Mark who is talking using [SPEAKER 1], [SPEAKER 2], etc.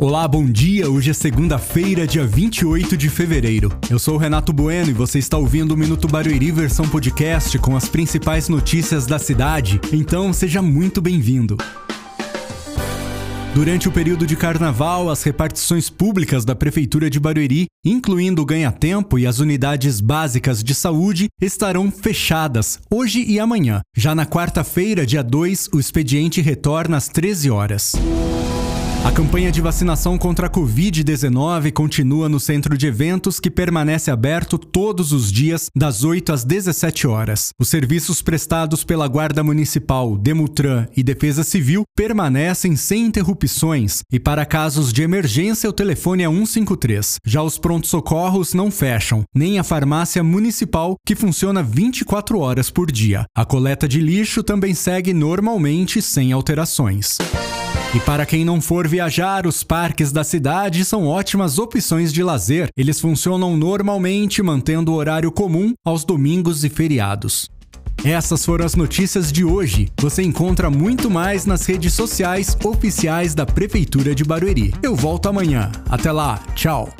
[SPEAKER 1] Olá, bom dia. Hoje é segunda-feira, dia 28 de fevereiro. Eu sou o Renato Bueno e você está ouvindo o Minuto Barueri versão podcast com as principais notícias da cidade. Então, seja muito bem-vindo. Durante o período de carnaval, as repartições públicas da Prefeitura de Barueri, incluindo o ganha-tempo e as unidades básicas de saúde, estarão fechadas hoje e amanhã. Já na quarta-feira, dia 2, o expediente retorna às 13 horas. A campanha de vacinação contra a Covid-19 continua no centro de eventos que permanece aberto todos os dias, das 8 às 17 horas. Os serviços prestados pela Guarda Municipal, Demutran e Defesa Civil permanecem sem interrupções e, para casos de emergência, o telefone é 153. Já os prontos-socorros não fecham, nem a farmácia municipal, que funciona 24 horas por dia. A coleta de lixo também segue normalmente sem alterações. E para quem não for viajar, os parques da cidade são ótimas opções de lazer. Eles funcionam normalmente, mantendo o horário comum aos domingos e feriados. Essas foram as notícias de hoje. Você encontra muito mais nas redes sociais oficiais da Prefeitura de Barueri. Eu volto amanhã. Até lá, tchau!